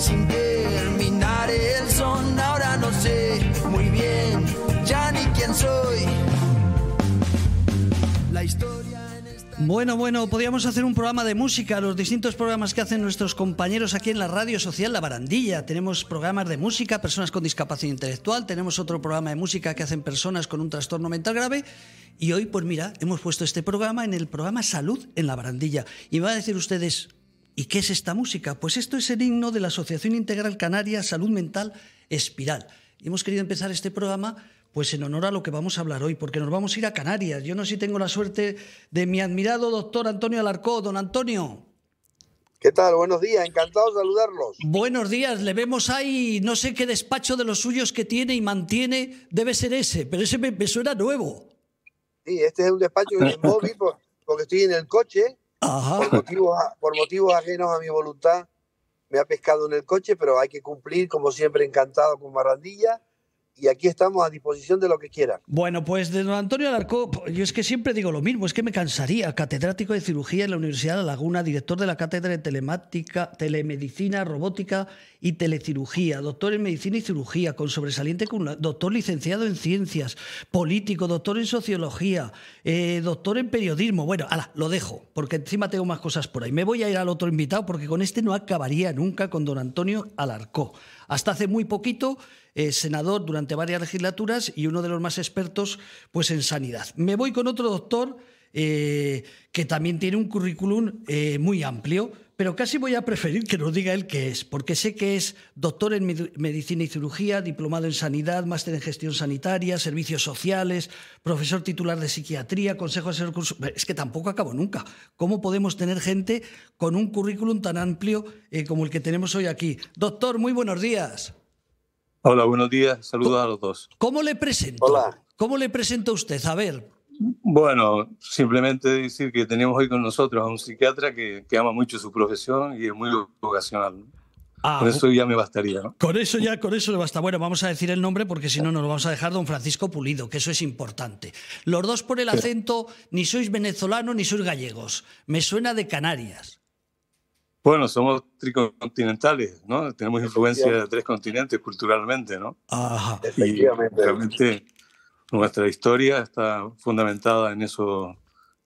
sin terminar el son. Ahora no sé muy bien ya ni quién soy. La historia. Bueno, bueno, podríamos hacer un programa de música, los distintos programas que hacen nuestros compañeros aquí en la radio social La Barandilla. Tenemos programas de música, personas con discapacidad intelectual, tenemos otro programa de música que hacen personas con un trastorno mental grave y hoy, pues mira, hemos puesto este programa en el programa Salud en La Barandilla. Y me van a decir ustedes, ¿y qué es esta música? Pues esto es el himno de la Asociación Integral Canaria Salud Mental Espiral. Hemos querido empezar este programa pues en honor a lo que vamos a hablar hoy, porque nos vamos a ir a Canarias. Yo no sé si tengo la suerte de mi admirado doctor Antonio Alarcó. Don Antonio. ¿Qué tal? Buenos días, encantado de saludarlos. Buenos días, le vemos ahí, no sé qué despacho de los suyos que tiene y mantiene, debe ser ese, pero ese me, me suena nuevo. Sí, este es un despacho móvil por- porque estoy en el coche, Por motivos, por motivos ajenos a mi voluntad. Me ha pescado en el coche, pero hay que cumplir, como siempre, encantado con Barandilla. Y aquí estamos a disposición de lo que quieran. Bueno, pues de don Antonio Alarcó, yo es que siempre digo lo mismo, es que me cansaría. Catedrático de cirugía en la Universidad de La Laguna, director de la cátedra de telemática, telemedicina, robótica y telecirugía, doctor en medicina y cirugía, con sobresaliente, doctor licenciado en ciencias, político, doctor en sociología, eh, doctor en periodismo. Bueno, ala, lo dejo, porque encima tengo más cosas por ahí. Me voy a ir al otro invitado, porque con este no acabaría nunca con don Antonio Alarcó. Hasta hace muy poquito eh, senador durante varias legislaturas y uno de los más expertos pues en sanidad. Me voy con otro doctor eh, que también tiene un currículum eh, muy amplio, pero casi voy a preferir que nos diga él qué es, porque sé que es doctor en med- medicina y cirugía, diplomado en sanidad, máster en gestión sanitaria, servicios sociales, profesor titular de psiquiatría, consejo asesor curso- Es que tampoco acabo nunca. ¿Cómo podemos tener gente con un currículum tan amplio como el que tenemos hoy aquí? Doctor, muy buenos días. Hola, buenos días. Saludos a los dos. ¿Cómo le presento? Hola. ¿Cómo le presento a usted? A ver. Bueno, simplemente decir que tenemos hoy con nosotros a un psiquiatra que, que ama mucho su profesión y es muy vocacional. Ah, Con eso ya me bastaría. ¿no? Con eso ya, con eso le basta. Bueno, vamos a decir el nombre porque si no nos lo vamos a dejar don Francisco Pulido, que eso es importante. Los dos por el acento, ni sois venezolano ni sois gallegos. Me suena de Canarias. Bueno, somos tricontinentales, ¿no? Tenemos influencia de tres continentes culturalmente, ¿no? Ajá. Y Efectivamente. realmente nuestra historia está fundamentada en eso,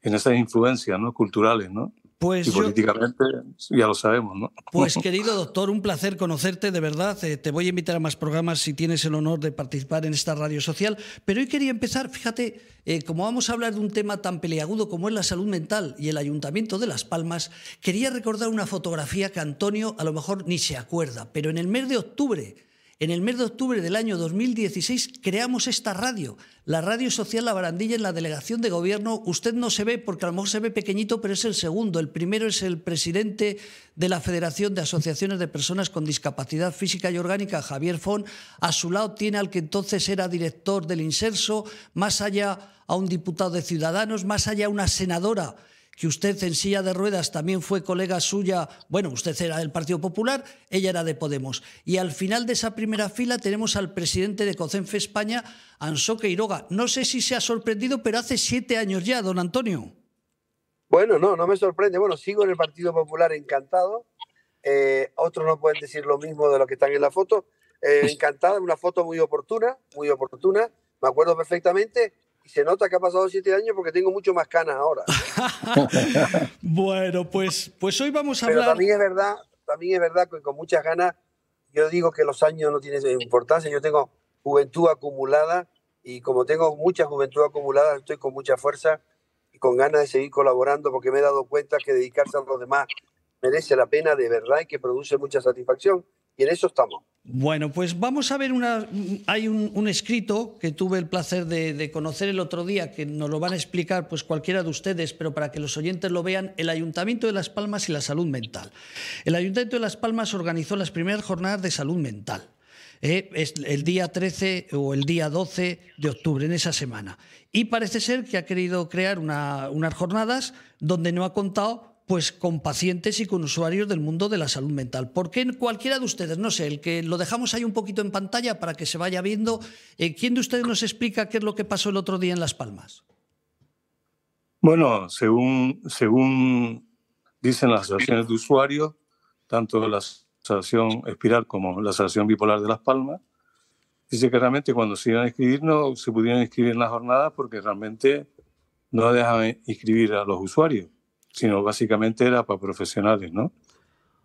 en esas influencias, ¿no? Culturales, ¿no? Pues Y yo, políticamente ya lo sabemos, ¿no? Pues querido doctor, un placer conocerte de verdad. Eh, te voy a invitar a más programas si tienes el honor de participar en esta radio social. Pero hoy quería empezar, fíjate, eh, como vamos a hablar de un tema tan peleagudo como es la salud mental y el Ayuntamiento de Las Palmas, quería recordar una fotografía que Antonio a lo mejor ni se acuerda, pero en el mes de octubre. En el mes de octubre del año 2016 creamos esta radio, la Radio Social La Barandilla en la delegación de gobierno. Usted no se ve porque a lo mejor se ve pequeñito, pero es el segundo. El primero es el presidente de la Federación de Asociaciones de Personas con Discapacidad Física y Orgánica, Javier Fon. A su lado tiene al que entonces era director del Inserso, más allá a un diputado de Ciudadanos, más allá a una senadora que usted en silla de ruedas también fue colega suya, bueno, usted era del Partido Popular, ella era de Podemos. Y al final de esa primera fila tenemos al presidente de COCENFE España, Ansó Queiroga. No sé si se ha sorprendido, pero hace siete años ya, don Antonio. Bueno, no, no me sorprende. Bueno, sigo en el Partido Popular encantado. Eh, otros no pueden decir lo mismo de los que están en la foto. Eh, encantado, una foto muy oportuna, muy oportuna. Me acuerdo perfectamente y se nota que ha pasado siete años porque tengo mucho más canas ahora. Bueno, pues, pues hoy vamos a Pero hablar. también es verdad, también es verdad que con muchas ganas, yo digo que los años no tienen importancia. Yo tengo juventud acumulada y como tengo mucha juventud acumulada, estoy con mucha fuerza y con ganas de seguir colaborando porque me he dado cuenta que dedicarse a los demás merece la pena de verdad y que produce mucha satisfacción. Y en eso estamos. Bueno, pues vamos a ver una. Hay un, escrito que tuve el placer de, conocer el otro día, que nos lo van a explicar pues cualquiera de ustedes, pero para que los oyentes lo vean, el Ayuntamiento de Las Palmas y la salud mental. El Ayuntamiento de Las Palmas organizó las primeras jornadas de salud mental. eh, es el día 13 o el día 12 de octubre, en esa semana. Y parece ser que ha querido crear unas jornadas donde no ha contado pues con pacientes y con usuarios del mundo de la salud mental. ¿Por qué cualquiera de ustedes, no sé, el que lo dejamos ahí un poquito en pantalla para que se vaya viendo, eh, ¿quién de ustedes nos explica qué es lo que pasó el otro día en Las Palmas? Bueno, según, según dicen las asociaciones de usuarios, tanto la Asociación Espiral como la Asociación Bipolar de Las Palmas, dice que realmente cuando se iban a inscribir no se pudieron inscribir en la jornada porque realmente no dejaban inscribir a los usuarios sino básicamente era para profesionales, ¿no?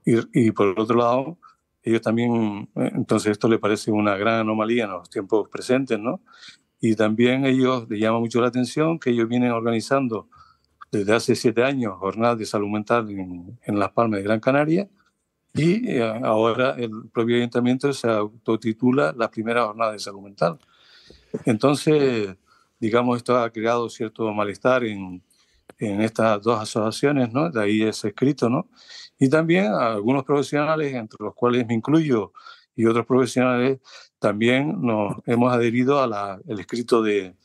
Y, por el otro lado, ellos también, eh, entonces esto le parece una gran anomalía en los tiempos presentes, ¿no? Y también ellos les llama mucho la atención que ellos vienen organizando desde hace siete años jornadas de salud mental en, en Las Palmas de Gran Canaria y eh, ahora el propio ayuntamiento se autotitula la primera jornada de salud mental. Entonces, digamos, esto ha creado cierto malestar en, en estas dos asociaciones, ¿no? De ahí ese escrito, ¿no? Y también algunos profesionales, entre los cuales me incluyo, y otros profesionales, también nos hemos adherido al escrito de,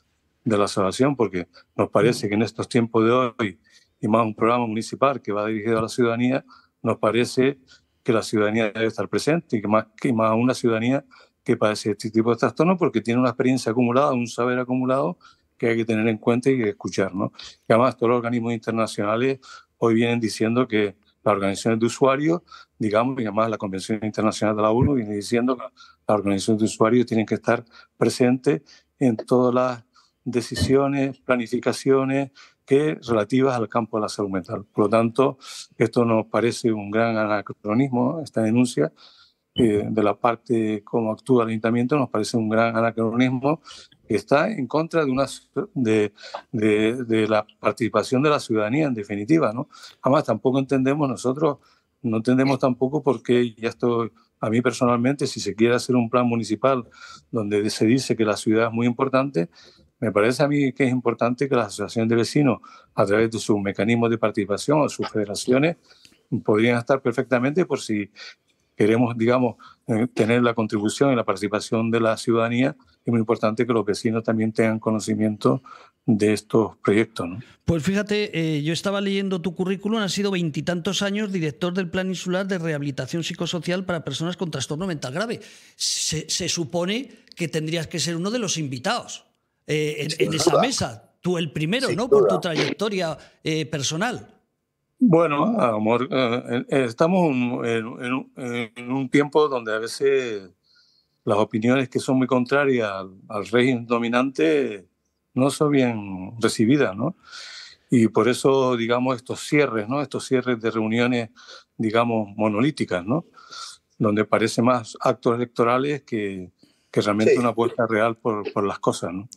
de la asociación, porque nos parece que en estos tiempos de hoy, y más un programa municipal que va dirigido a la ciudadanía, nos parece que la ciudadanía debe estar presente y que más, que más una ciudadanía que padece este tipo de trastornos porque tiene una experiencia acumulada, un saber acumulado que hay que tener en cuenta y escuchar. ¿no? Y además, todos los organismos internacionales hoy vienen diciendo que las organizaciones de usuarios, digamos, y además la Convención Internacional de la ONU viene diciendo que las organizaciones de usuarios tienen que estar presentes en todas las decisiones, planificaciones que relativas al campo de la salud mental. Por lo tanto, esto nos parece un gran anacronismo, esta denuncia, eh, de la parte cómo actúa el ayuntamiento, nos parece un gran anacronismo está en contra de, una, de, de, la participación de la ciudadanía, en definitiva. ¿no? Además, tampoco entendemos nosotros, no entendemos tampoco por qué, ya esto, a mí personalmente, si se quiere hacer un plan municipal donde se dice que la ciudad es muy importante, me parece a mí que es importante que las asociaciones de vecinos, a través de sus mecanismos de participación o sus federaciones, podrían estar perfectamente por si queremos, digamos, eh, tener la contribución y la participación de la ciudadanía, es muy importante que los vecinos también tengan conocimiento de estos proyectos. ¿no? Pues fíjate, eh, yo estaba leyendo tu currículum, has sido veintitantos años director del Plan Insular de Rehabilitación Psicosocial para Personas con Trastorno Mental Grave. Se, supone que tendrías que ser uno de los invitados eh, en, esa mesa, tú el primero, ¿no? Por tu trayectoria personal. Bueno, amor, eh, eh, estamos en, un tiempo donde a veces las opiniones que son muy contrarias al, régimen dominante no son bien recibidas, ¿no? Y por eso, digamos, estos cierres, ¿no? Estos cierres de reuniones, digamos, monolíticas, ¿no? Donde parece más actos electorales que, que realmente una apuesta real por, por las cosas, ¿no?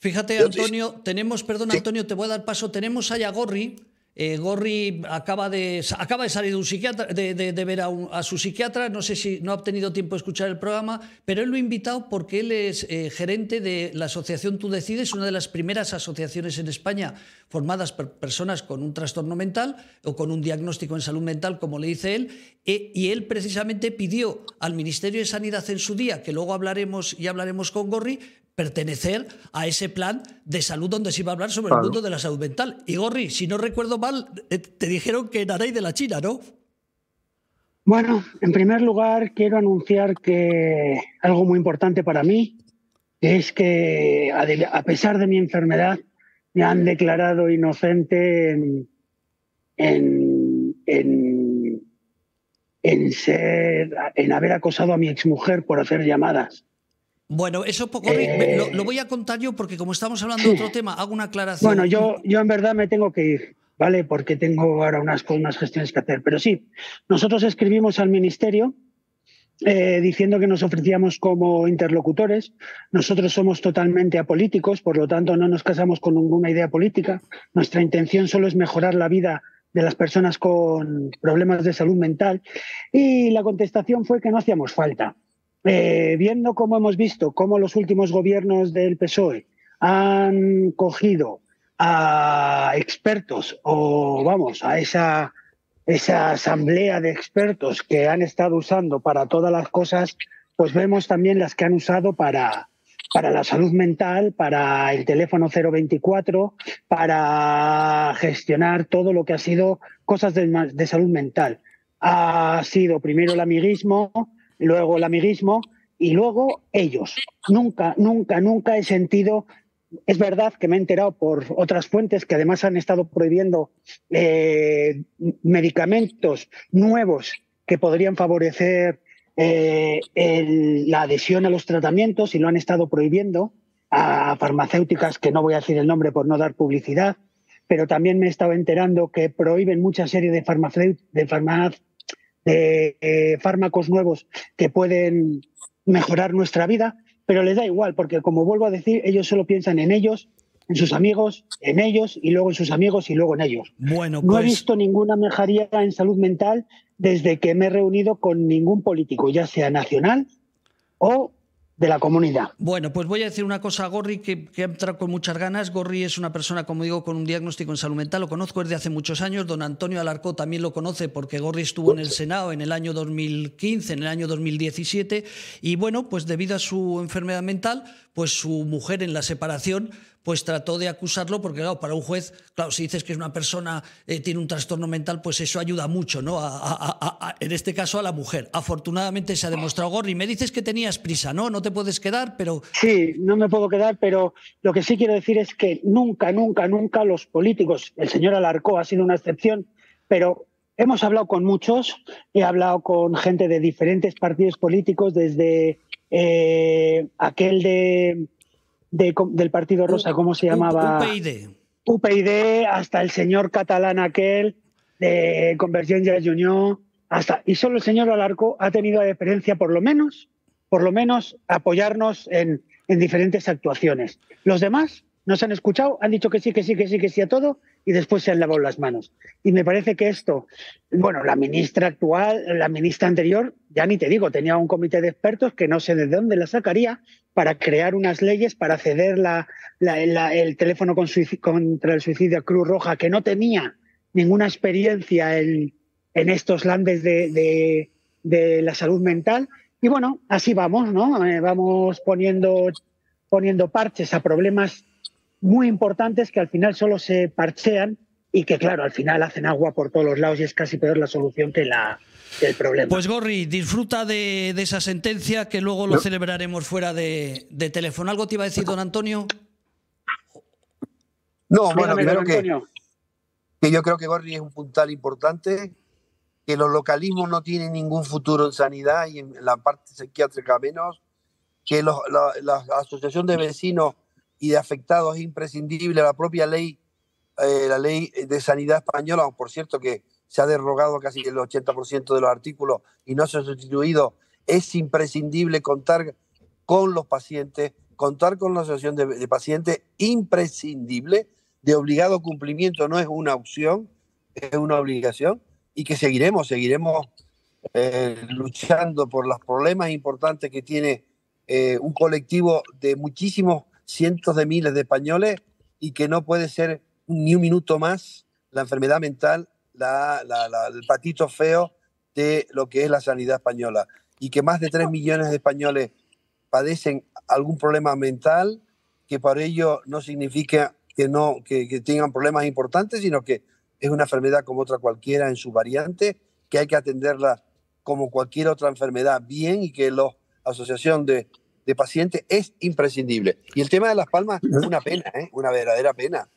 Fíjate, Antonio, tenemos, perdón, Antonio, te voy a dar paso, tenemos a Gorri, eh, Gorri acaba de, acaba de salir de, un psiquiatra, de, ver a, su psiquiatra, no sé si no ha tenido tiempo de escuchar el programa, pero él lo ha invitado porque él es eh, gerente de la asociación Tú Decides, una de las primeras asociaciones en España formadas por personas con un trastorno mental o con un diagnóstico en salud mental, como le dice él, e, y él precisamente pidió al Ministerio de Sanidad en su día, que luego hablaremos y hablaremos con Gorri, pertenecer a ese plan de salud donde se iba a hablar sobre el mundo de la salud mental. Y Gorri, si no recuerdo mal, eh, te dijeron que naréis de la China, ¿no? Bueno, en primer lugar quiero anunciar que algo muy importante para mí es que a pesar de mi enfermedad me han declarado inocente en, en, en, ser, en haber acosado a mi exmujer por hacer llamadas. Bueno, eso poco eh, lo, voy a contar yo porque como estamos hablando de otro tema, hago una aclaración. Bueno, yo, yo en verdad me tengo que ir, ¿vale? Porque tengo ahora unas, unas gestiones que hacer. Pero sí, nosotros escribimos al ministerio eh, diciendo que nos ofrecíamos como interlocutores. Nosotros somos totalmente apolíticos, por lo tanto no nos casamos con ninguna idea política. Nuestra intención solo es mejorar la vida de las personas con problemas de salud mental. Y la contestación fue que no hacíamos falta. Eh, viendo cómo hemos visto cómo los últimos gobiernos del PSOE han cogido a expertos o vamos a esa, esa asamblea de expertos que han estado usando para todas las cosas pues vemos también las que han usado para, para la salud mental, para el teléfono 024, para gestionar todo lo que ha sido cosas de, salud mental. Ha sido primero el amiguismo, luego el amiguismo y luego ellos. Nunca, nunca, nunca he sentido es verdad que me he enterado por otras fuentes que además han estado prohibiendo eh, medicamentos nuevos que podrían favorecer eh, la adhesión a los tratamientos y lo han estado prohibiendo a farmacéuticas que no voy a decir el nombre por no dar publicidad, pero también me he estado enterando que prohíben mucha serie de, de, de eh, fármacos nuevos que pueden mejorar nuestra vida, pero les da igual, porque como vuelvo a decir, ellos solo piensan en ellos, en sus amigos, en ellos y luego en sus amigos y luego en ellos. Bueno, No he pues visto ninguna mejoría en salud mental desde que me he reunido con ningún político, ya sea nacional o de la comunidad. Bueno, pues voy a decir una cosa a Gorri que, entrado con muchas ganas. Gorri es una persona, como digo, con un diagnóstico en salud mental. Lo conozco desde hace muchos años. Don Antonio Alarcó también lo conoce porque Gorri estuvo en el Senado en el año 2015, en el año 2017. Y bueno, pues debido a su enfermedad mental, pues su mujer en la separación pues trató de acusarlo, porque claro, para un juez, claro, si dices que es una persona, eh, tiene un trastorno mental, pues eso ayuda mucho, ¿no? A, en este caso a la mujer. Afortunadamente se ha demostrado, Gorri, me dices que tenías prisa, ¿no? No te puedes quedar, pero... Sí, no me puedo quedar, pero lo que sí quiero decir es que nunca, nunca, nunca los políticos, el señor Alarcó ha sido una excepción, pero hemos hablado con muchos, he hablado con gente de diferentes partidos políticos, desde eh, aquel de del Partido Rosa, ¿cómo se llamaba? UPyD. UPyD, hasta el señor catalán aquel de Convergencia Unión, hasta y solo el señor Alarco ha tenido la deferencia por lo menos, por lo menos apoyarnos en, en diferentes actuaciones. Los demás nos han escuchado, han dicho que sí, que sí, que sí, que sí a todo y después se han lavado las manos. Y me parece que esto, bueno, la ministra actual, la ministra anterior, ya ni te digo, tenía un comité de expertos que no sé de dónde la sacaría para crear unas leyes para ceder la, el teléfono contra el suicidio a Cruz Roja, que no tenía ninguna experiencia en, en estos landes de, de, la salud mental. Y bueno, así vamos, ¿no? Eh, vamos poniendo, poniendo parches a problemas muy importantes que al final solo se parchean y que, claro, al final hacen agua por todos los lados y es casi peor la solución que, la, el problema. Pues Gorri, disfruta de, esa sentencia que luego lo celebraremos fuera de, teléfono. ¿Algo te iba a decir, don Antonio? No, bueno, primero que, que yo creo que Gorri es un puntal importante, que los localismos no tienen ningún futuro en sanidad y en la parte psiquiátrica menos, que la, la asociación de vecinos y de afectados es imprescindible la propia ley, eh, la ley de sanidad española, por cierto que se ha derogado casi el 80% de los artículos y no se ha sustituido, es imprescindible contar con los pacientes, contar con la asociación de, pacientes, imprescindible, de obligado cumplimiento, no es una opción, es una obligación, y que seguiremos, seguiremos eh, luchando por los problemas importantes que tiene eh, un colectivo de muchísimos cientos de miles de españoles y que no puede ser ni un minuto más la enfermedad mental, la, el patito feo de lo que es la sanidad española. Y que más de 3 millones de españoles padecen algún problema mental, que por ello no significa que, no, que, que tengan problemas importantes, sino que es una enfermedad como otra cualquiera en su variante, que hay que atenderla como cualquier otra enfermedad bien y que la Asociación de de pacientes es imprescindible. Y el tema de Las Palmas es una pena, ¿eh? una verdadera pena.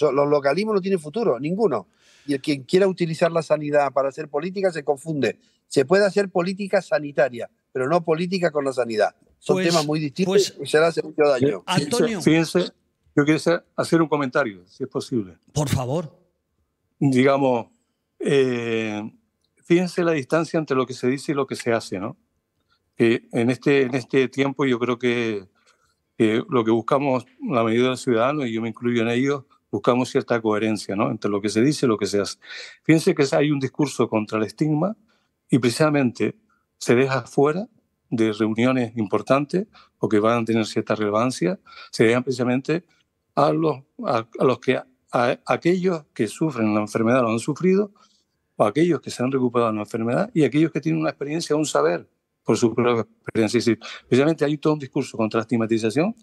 los localismos no tienen futuro, ninguno. Y el quien quiera utilizar la sanidad para hacer política se confunde. Se puede hacer política sanitaria, pero no política con la sanidad. Son pues, temas muy distintos pues, y se le hace mucho daño. Antonio. Fíjense, yo quisiera hacer un comentario, si es posible. Por favor. Digamos, eh, fíjense la distancia entre lo que se dice y lo que se hace, ¿no? En este, en este tiempo yo creo que, lo que buscamos la mayoría de los ciudadanos, y yo me incluyo en ellos, buscamos cierta coherencia ¿no? entre lo que se dice y lo que se hace. Fíjense que hay un discurso contra el estigma y precisamente se deja fuera de reuniones importantes o que van a tener cierta relevancia, se dejan precisamente a los, a, los que a, aquellos que sufren la enfermedad lo han sufrido, o aquellos que se han recuperado de la enfermedad y aquellos que tienen una experiencia, un saber por su propia experiencia. Es decir, precisamente hay todo un discurso contra la estigmatización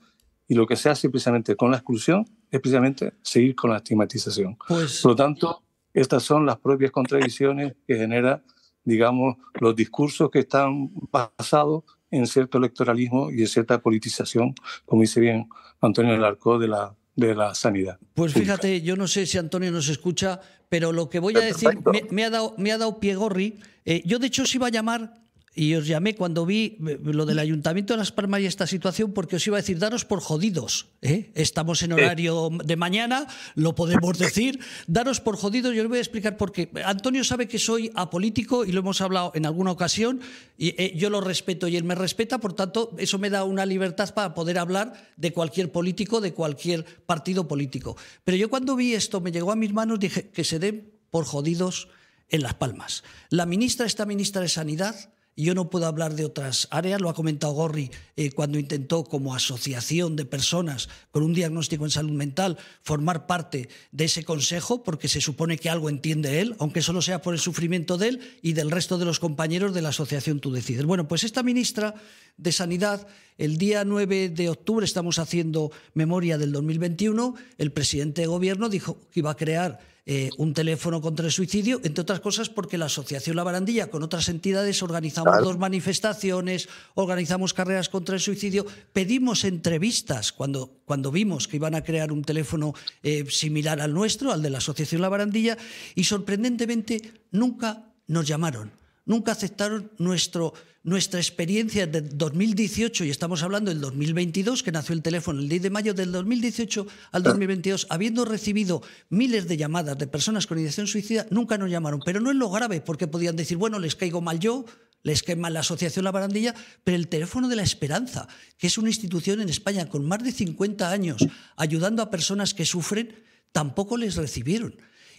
y lo que se hace precisamente con la exclusión es precisamente seguir con la estigmatización. Pues... Por lo tanto, estas son las propias contradicciones que genera, digamos, los discursos que están basados en cierto electoralismo y en cierta politización, como dice bien Antonio Larco de la, de la sanidad. Pues fíjate, yo no sé si Antonio nos escucha, pero lo que voy a decir me, ha, dado, me ha dado pie Gorri. Eh, yo, de hecho, os iba a llamar y os llamé cuando vi lo del Ayuntamiento de Las Palmas y esta situación porque os iba a decir, daros por jodidos. ¿eh? Estamos en horario de mañana, lo podemos decir. Daros por jodidos, yo os voy a explicar por qué. Antonio sabe que soy apolítico y lo hemos hablado en alguna ocasión. Y eh, yo lo respeto y él me respeta, por tanto, eso me da una libertad para poder hablar de cualquier político, de cualquier partido político. Pero yo cuando vi esto, me llegó a mis manos, dije que se den por jodidos en Las Palmas. La ministra, esta ministra de Sanidad, yo no puedo hablar de otras áreas, lo ha comentado Gorri eh, cuando intentó como asociación de personas con un diagnóstico en salud mental formar parte de ese consejo, porque se supone que algo entiende él, aunque solo sea por el sufrimiento de él y del resto de los compañeros de la asociación Tú Decides. Bueno, pues esta ministra de Sanidad, el día 9 de octubre estamos haciendo memoria del 2021, el presidente de gobierno dijo que iba a crear eh, un teléfono contra el suicidio, entre otras cosas porque la Asociación La Barandilla con otras entidades organizamos dos manifestaciones, organizamos carreras contra el suicidio, pedimos entrevistas cuando, cuando vimos que iban a crear un teléfono eh, similar al nuestro, al de la Asociación La Barandilla, y sorprendentemente nunca nos llamaron, nunca aceptaron nuestro nuestra experiencia de 2018, y estamos hablando del 2022, que nació el teléfono el 10 de mayo del 2018 al 2022, habiendo recibido miles de llamadas de personas con ideación suicida, nunca nos llamaron. Pero no es lo grave, porque podían decir, bueno, les caigo mal yo, les cae mal la Asociación La Barandilla, pero el teléfono de la esperanza, que es una institución en España con más de 50 años ayudando a personas que sufren, tampoco les recibieron.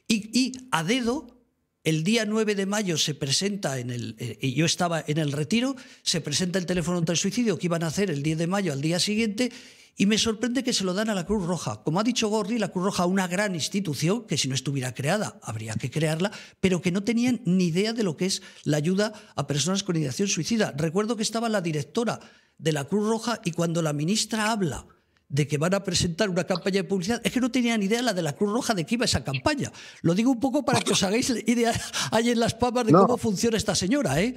Y, y a dedo el día 9 de mayo se presenta en el. Eh, yo estaba en el retiro, se presenta el teléfono contra el suicidio que iban a hacer el 10 de mayo al día siguiente. Y me sorprende que se lo dan a la Cruz Roja. Como ha dicho Gorri, la Cruz Roja, una gran institución, que si no estuviera creada habría que crearla, pero que no tenían ni idea de lo que es la ayuda a personas con ideación suicida. Recuerdo que estaba la directora de la Cruz Roja y cuando la ministra habla de que van a presentar una campaña de publicidad, es que no tenían idea la de la Cruz Roja de que iba esa campaña. Lo digo un poco para que os hagáis idea ahí en las papas de cómo funciona esta señora, ¿eh?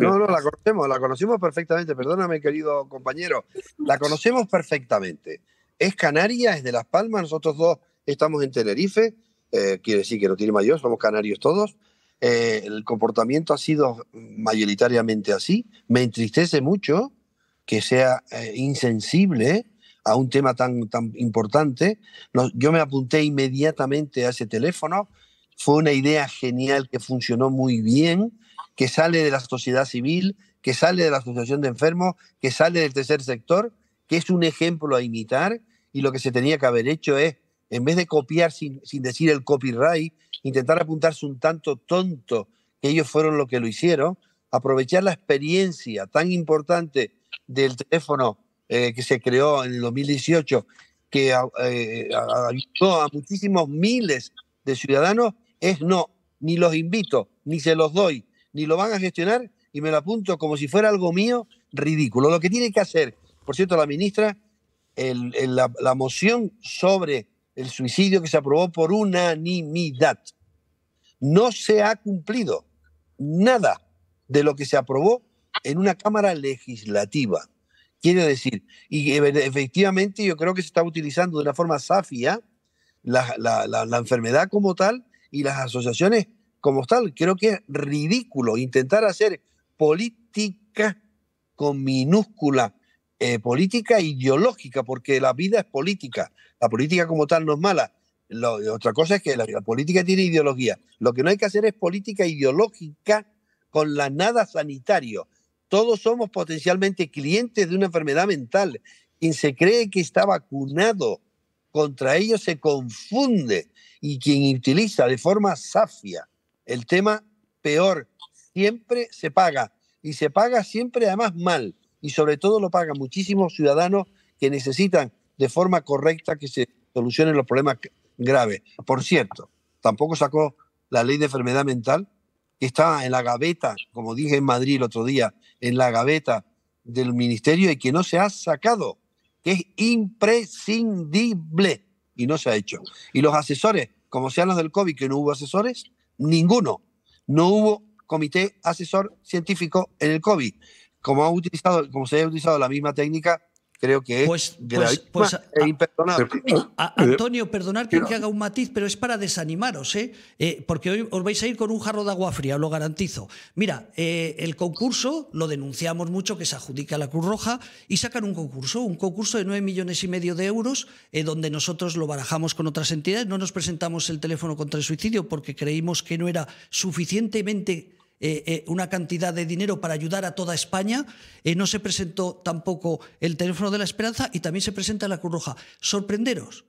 No, no, la conocemos, la conocemos perfectamente. Perdóname, querido compañero. La conocemos perfectamente. Es canaria, es de Las Palmas. Nosotros dos estamos en Tenerife. Eh, quiere decir que no tiene mayor, somos canarios todos. Eh, el comportamiento ha sido mayoritariamente así. Me entristece mucho que sea eh, insensible a un tema tan, tan importante. yo me apunté inmediatamente a ese teléfono. Fue una idea genial que funcionó muy bien, que sale de la sociedad civil, que sale de la asociación de enfermos, que sale del tercer sector, que es un ejemplo a imitar. Y lo que se tenía que haber hecho es, en vez de copiar sin, sin decir el copyright, intentar apuntarse un tanto tonto, que ellos fueron los que lo hicieron, aprovechar la experiencia tan importante del teléfono eh, que se creó en el 2018, que eh, ayudó a muchísimos miles de ciudadanos, es no, ni los invito, ni se los doy, ni lo van a gestionar y me lo apunto como si fuera algo mío, ridículo. Lo que tiene que hacer, por cierto, la ministra, la, la moción sobre el suicidio que se aprobó por unanimidad, no se ha cumplido nada de lo que se aprobó en una Cámara Legislativa. Quiere decir, y efectivamente yo creo que se está utilizando de una forma safia la, enfermedad como tal y las asociaciones como tal. Creo que es ridículo intentar hacer política con minúscula, eh, política ideológica, porque la vida es política. La política como tal no es mala. otra cosa es que la, política tiene ideología. Lo que no hay que hacer es política ideológica con la nada sanitario. Todos somos potencialmente clientes de una enfermedad mental. Quien se cree que está vacunado contra ello se confunde y quien utiliza de forma safia el tema peor siempre se paga y se paga siempre además mal y sobre todo lo pagan muchísimos ciudadanos que necesitan de forma correcta que se solucionen los problemas graves. Por cierto, tampoco sacó la ley de enfermedad mental que estaba en la gaveta, como dije en Madrid el otro día, en la gaveta del ministerio y que no se ha sacado, que es imprescindible y no se ha hecho. Y los asesores, como sean los del COVID, que no hubo asesores, ninguno. No hubo comité asesor científico en el COVID. Como, ha utilizado, como se ha utilizado la misma técnica creo que pues, pues, pues imperdonable. Antonio, perdonar que, haga un matiz, pero es para desanimaros, ¿eh? ¿eh? porque hoy os vais a ir con un jarro de agua fría, os lo garantizo. Mira, eh, el concurso lo denunciamos mucho que se adjudica a la Cruz Roja y sacan un concurso, un concurso de 9 millones y medio de euros, eh, donde nosotros lo barajamos con otras entidades. No nos presentamos el teléfono contra el suicidio porque creímos que no era suficientemente eh, eh, una cantidad de dinero para ayudar a toda España. Eh, no se presentó tampoco el teléfono de la esperanza y también se presenta la Cruz Roja. Sorprenderos,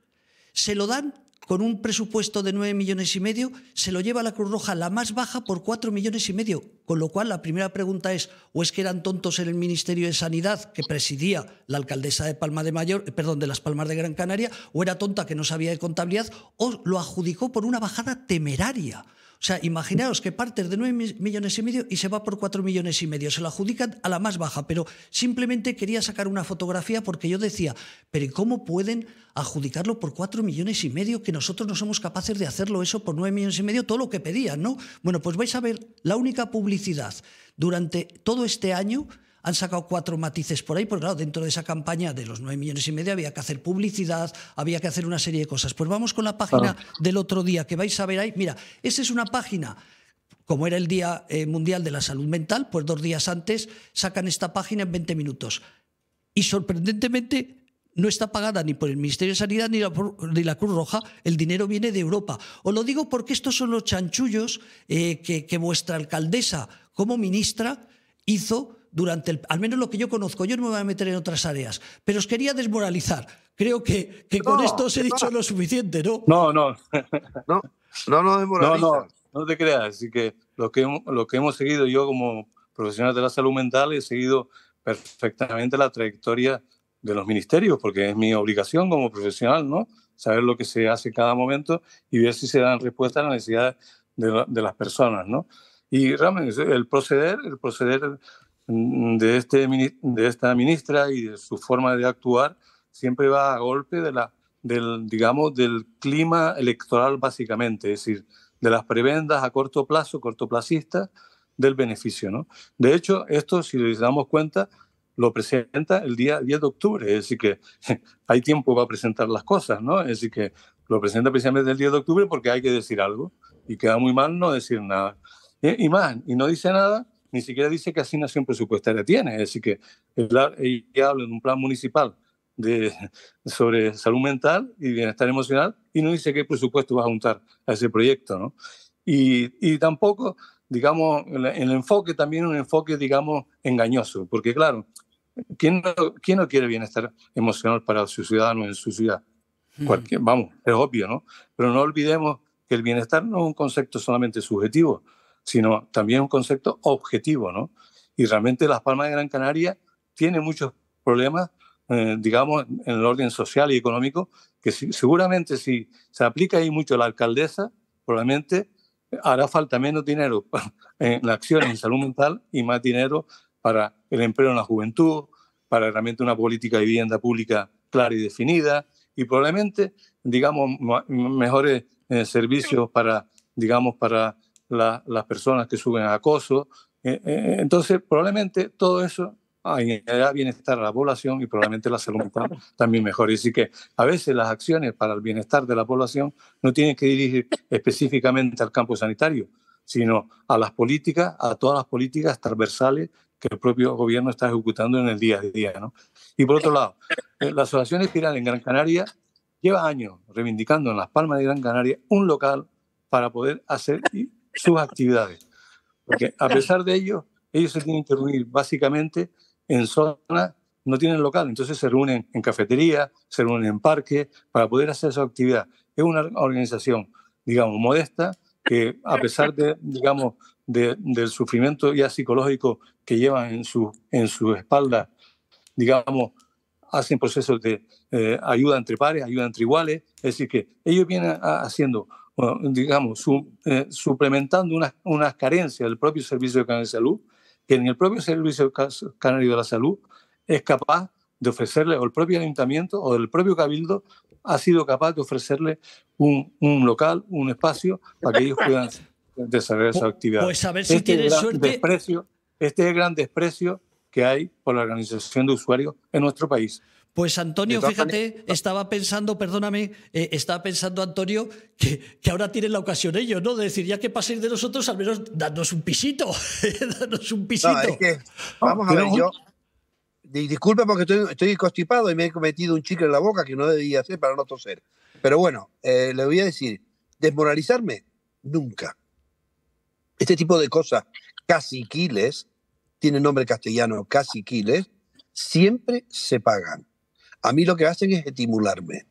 se lo dan con un presupuesto de 9 millones y medio, se lo lleva la Cruz Roja la más baja por 4 millones y medio. Con lo cual, la primera pregunta es, ¿o es que eran tontos en el Ministerio de Sanidad que presidía la alcaldesa de Palma de Mayor, perdón, de Las Palmas de Gran Canaria, o era tonta que no sabía de contabilidad, o lo adjudicó por una bajada temeraria? O sea, imaginaos que partes de 9 millones y medio y se va por 4 millones y medio. Se lo adjudican a la más baja, pero simplemente quería sacar una fotografía porque yo decía, pero ¿cómo pueden adjudicarlo por 4 millones y medio que nosotros no somos capaces de hacerlo eso por 9 millones y medio, todo lo que pedían, ¿no? Bueno, pues vais a ver la única publicidad durante todo este año han sacado cuatro matices por ahí, porque claro, dentro de esa campaña de los nueve millones y medio había que hacer publicidad, había que hacer una serie de cosas. Pues vamos con la página del otro día, que vais a ver ahí. Mira, esa es una página como era el Día eh, Mundial de la Salud Mental, pues dos días antes sacan esta página en 20 minutos. Y sorprendentemente no está pagada ni por el Ministerio de Sanidad ni la, ni la Cruz Roja, el dinero viene de Europa. Os lo digo porque estos son los chanchullos eh, que, que vuestra alcaldesa como ministra hizo durante el, al menos lo que yo conozco, yo no me voy a meter en otras áreas, pero os quería desmoralizar. Creo que, que con esto os he dicho lo suficiente, ¿no? No, no. no, no, no No, no, no te creas. Así que lo que, lo que hemos seguido yo como profesional de la salud mental he seguido perfectamente la trayectoria de los ministerios, porque es mi obligación como profesional, ¿no? Saber lo que se hace cada momento y ver si se dan respuestas a las necesidades de, de las personas, ¿no? Y realmente el proceder, el proceder de, este, de esta ministra y de su forma de actuar siempre va a golpe de la, del, digamos, del clima electoral básicamente, es decir, de las prebendas a corto plazo, cortoplacistas, del beneficio. ¿no? De hecho, esto, si les damos cuenta, lo presenta el día 10 de octubre, es decir, que hay tiempo para presentar las cosas, ¿no? Es decir, que lo presenta precisamente el 10 de octubre porque hay que decir algo y queda muy mal no decir nada. Y, y más, y no dice nada ni siquiera dice qué asignación presupuestaria tiene. Es decir, que ella habla en un plan municipal de, sobre salud mental y bienestar emocional y no dice qué presupuesto va a juntar a ese proyecto. ¿no? Y, y tampoco, digamos, el, enfoque también es un enfoque, digamos, engañoso, porque claro, ¿quién no, ¿quién no quiere bienestar emocional para su ciudadano en su ciudad? Cualquier, vamos, es obvio, ¿no? Pero no olvidemos que el bienestar no es un concepto solamente subjetivo, sino también un concepto objetivo, ¿no? Y realmente Las Palmas de Gran Canaria tiene muchos problemas, eh, digamos, en el orden social y económico, que seguramente si se aplica ahí mucho la alcaldesa, probablemente hará falta menos dinero en la acción en salud mental y más dinero para el empleo en la juventud, para realmente una política de vivienda pública clara y definida y probablemente, digamos, mejores eh, servicios para, digamos, para las personas que suben a acoso. Eh, eh, entonces, probablemente todo eso añadirá bienestar a la población y probablemente la salud mental también mejore. Así que a veces las acciones para el bienestar de la población no tienen que dirigir específicamente al campo sanitario, sino a las políticas, a todas las políticas transversales que el propio gobierno está ejecutando en el día a día. ¿no? Y por otro lado, eh, la Asociación Espiral en Gran Canaria lleva años reivindicando en Las Palmas de Gran Canaria un local para poder hacer sus actividades. Porque a pesar de ello, ellos se tienen que reunir básicamente en zonas, no tienen local, entonces se reúnen en cafetería, se reúnen en parques para poder hacer su actividad. Es una organización, digamos, modesta, que a pesar de, digamos, del sufrimiento ya psicológico que llevan en su, en su espalda, digamos, hacen procesos de eh, ayuda entre pares, ayuda entre iguales, es decir, que ellos vienen haciendo digamos, suplementando unas, unas carencias del propio Servicio Canario de Salud, que ni el propio Servicio Canario de la Salud es capaz de ofrecerle, o el propio ayuntamiento o el propio cabildo ha sido capaz de ofrecerle un, un local, un espacio para que ellos puedan desarrollar su actividad. Pues a ver si este suerte. Desprecio, este es el gran desprecio que hay por la organización de usuarios en nuestro país. Pues Antonio, fíjate, estaba pensando, perdóname, eh, estaba pensando Antonio que, que, ahora tienen la ocasión ellos, ¿no? De decir, ya que paséis de nosotros, al menos dadnos un pisito, dadnos un pisito. vamos a ver, yo, disculpe porque estoy, estoy constipado y me he cometido un chicle en la boca que no debía hacer para no toser. Pero bueno, eh, le voy a decir, desmoralizarme, nunca. Este tipo de cosas, caciquiles, tiene nombre castellano, caciquiles, siempre se pagan. A mí lo que hacen es estimularme.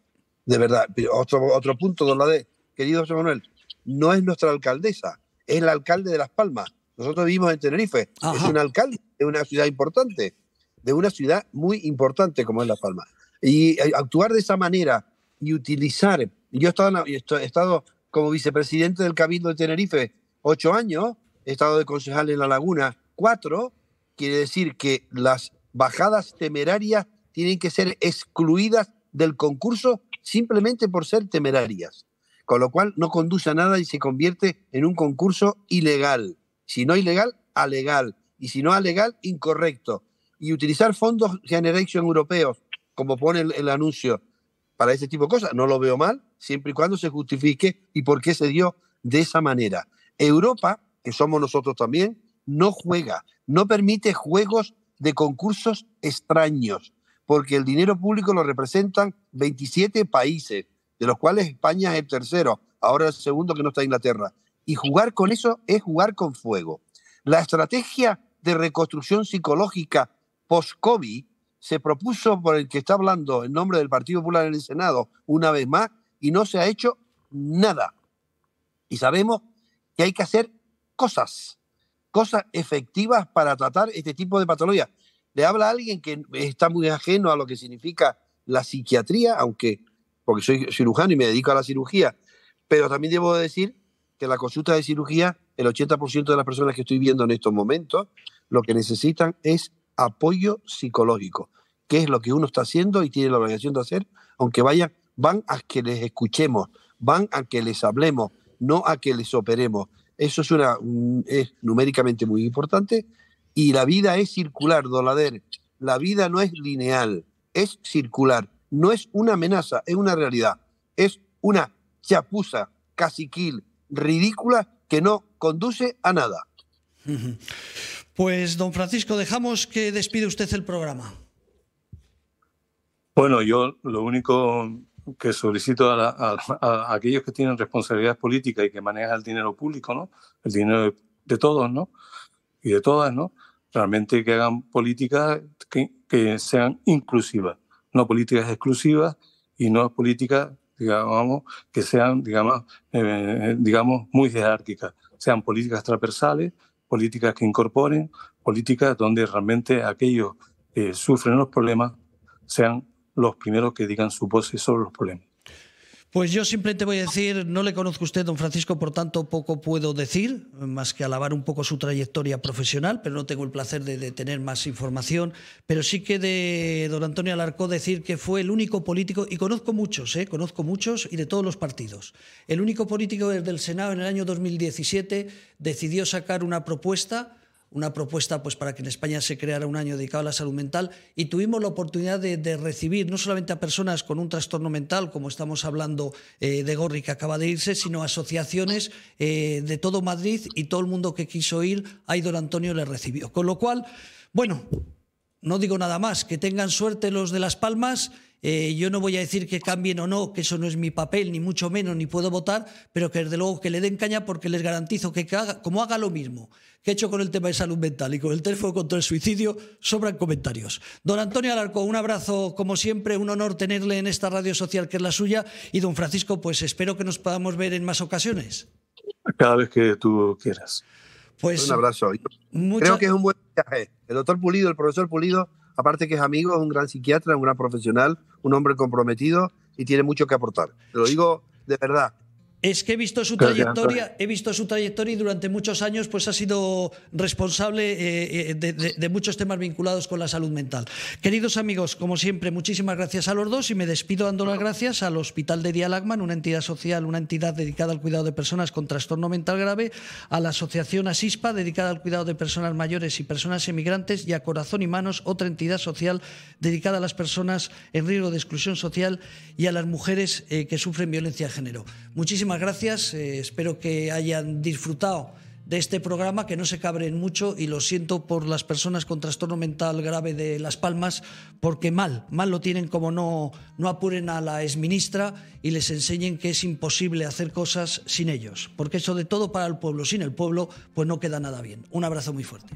De verdad. Otro, otro punto, don Lade, querido José Manuel, no es nuestra alcaldesa, es el alcalde de Las Palmas. Nosotros vivimos en Tenerife. Es un alcalde de una ciudad importante, de una ciudad muy importante como es Las Palmas. Y eh, actuar de esa manera y utilizar. Yo he estado, he estado como vicepresidente del Cabildo de Tenerife ocho años, he estado de concejal en La Laguna cuatro, quiere decir que las bajadas temerarias tienen que ser excluidas del concurso simplemente por ser temerarias, con lo cual no conduce a nada y se convierte en un concurso ilegal. Si no ilegal, alegal. Y si no alegal, incorrecto. Y utilizar fondos Generation europeos, como pone el, anuncio, para ese tipo de cosas, no lo veo mal, siempre y cuando se justifique y por qué se dio de esa manera. Europa, que somos nosotros también, no juega, no permite juegos de concursos extraños porque el dinero público lo representan 27 países, de los cuales España es el tercero, ahora el segundo que no está Inglaterra. Y jugar con eso es jugar con fuego. La estrategia de reconstrucción psicológica post-COVID se propuso por el que está hablando en nombre del Partido Popular en el Senado una vez más y no se ha hecho nada. Y sabemos que hay que hacer cosas, cosas efectivas para tratar este tipo de patologías le habla a alguien que está muy ajeno a lo que significa la psiquiatría, aunque, porque soy cirujano y me dedico a la cirugía, pero también debo decir que la consulta de cirugía, el 80% de las personas que estoy viendo en estos momentos, lo que necesitan es apoyo psicológico, que es lo que uno está haciendo y tiene la obligación de hacer, aunque vayan, van a que les escuchemos, van a que les hablemos, no a que les operemos. Eso es, una, es numéricamente muy importante y la vida es circular, Dolader. La vida no es lineal, es circular. No es una amenaza, es una realidad. Es una chapuza, caciquil, ridícula, que no conduce a nada. Pues, don Francisco, dejamos que despide usted el programa. Bueno, yo lo único que solicito a, a, aquellos que tienen responsabilidad política y que manejan el dinero público, ¿no? El dinero de todos, ¿no? Y de todas, ¿no? Realmente que hagan políticas que, que sean inclusivas, no políticas exclusivas y no políticas, digamos, que sean, digamos, eh, digamos muy jerárquicas, sean políticas transversales, políticas que incorporen, políticas donde realmente aquellos que sufren los problemas sean los primeros que digan su voz sobre los problemas. Pues yo simplemente voy a decir, no le conozco a usted, don Francisco, por tanto poco puedo decir, más que alabar un poco su trayectoria profesional, pero no tengo el placer de, tener más información. Pero sí que de don Antonio Alarcó decir que fue el único político, y conozco muchos, ¿eh? conozco muchos y de todos los partidos, el único político desde el Senado en el año 2017 decidió sacar una propuesta una propuesta pues, para que en España se creara un año dedicado a la salud mental y tuvimos la oportunidad de, recibir no solamente a personas con un trastorno mental, como estamos hablando eh, de Gorri que acaba de irse, sino asociaciones eh, de todo Madrid y todo el mundo que quiso ir, ahí don Antonio le recibió. Con lo cual, bueno, no digo nada más, que tengan suerte los de Las Palmas eh, yo no voy a decir que cambien o no, que eso no es mi papel, ni mucho menos, ni puedo votar, pero que desde luego que le den caña porque les garantizo que, como haga lo mismo que he hecho con el tema de salud mental y con el teléfono contra el suicidio, sobran comentarios. Don Antonio Alarco, un abrazo como siempre, un honor tenerle en esta radio social que es la suya y don Francisco, pues espero que nos podamos ver en más ocasiones. Cada vez que tú quieras. Pues, un abrazo. Creo que es un buen viaje. El doctor Pulido, el profesor Pulido, aparte que es amigo, es un gran psiquiatra, un gran profesional, un hombre comprometido y tiene mucho que aportar. Te lo digo de verdad. Es que he visto su trayectoria, he visto su trayectoria y durante muchos años pues ha sido responsable eh, eh, de, muchos temas vinculados con la salud mental. Queridos amigos, como siempre, muchísimas gracias a los dos y me despido dando las gracias al Hospital de Dialagman, una entidad social, una entidad dedicada al cuidado de personas con trastorno mental grave, a la Asociación Asispa, dedicada al cuidado de personas mayores y personas emigrantes, y a Corazón y Manos, otra entidad social dedicada a las personas en riesgo de exclusión social y a las mujeres eh, que sufren violencia de género. Muchísimas gracias. Eh, espero que hayan disfrutado de este programa, que no se cabren mucho y lo siento por las personas con trastorno mental grave de Las Palmas, porque mal, mal lo tienen como no, no apuren a la exministra y les enseñen que es imposible hacer cosas sin ellos, porque eso de todo para el pueblo, sin el pueblo, pues no queda nada bien. Un abrazo muy fuerte.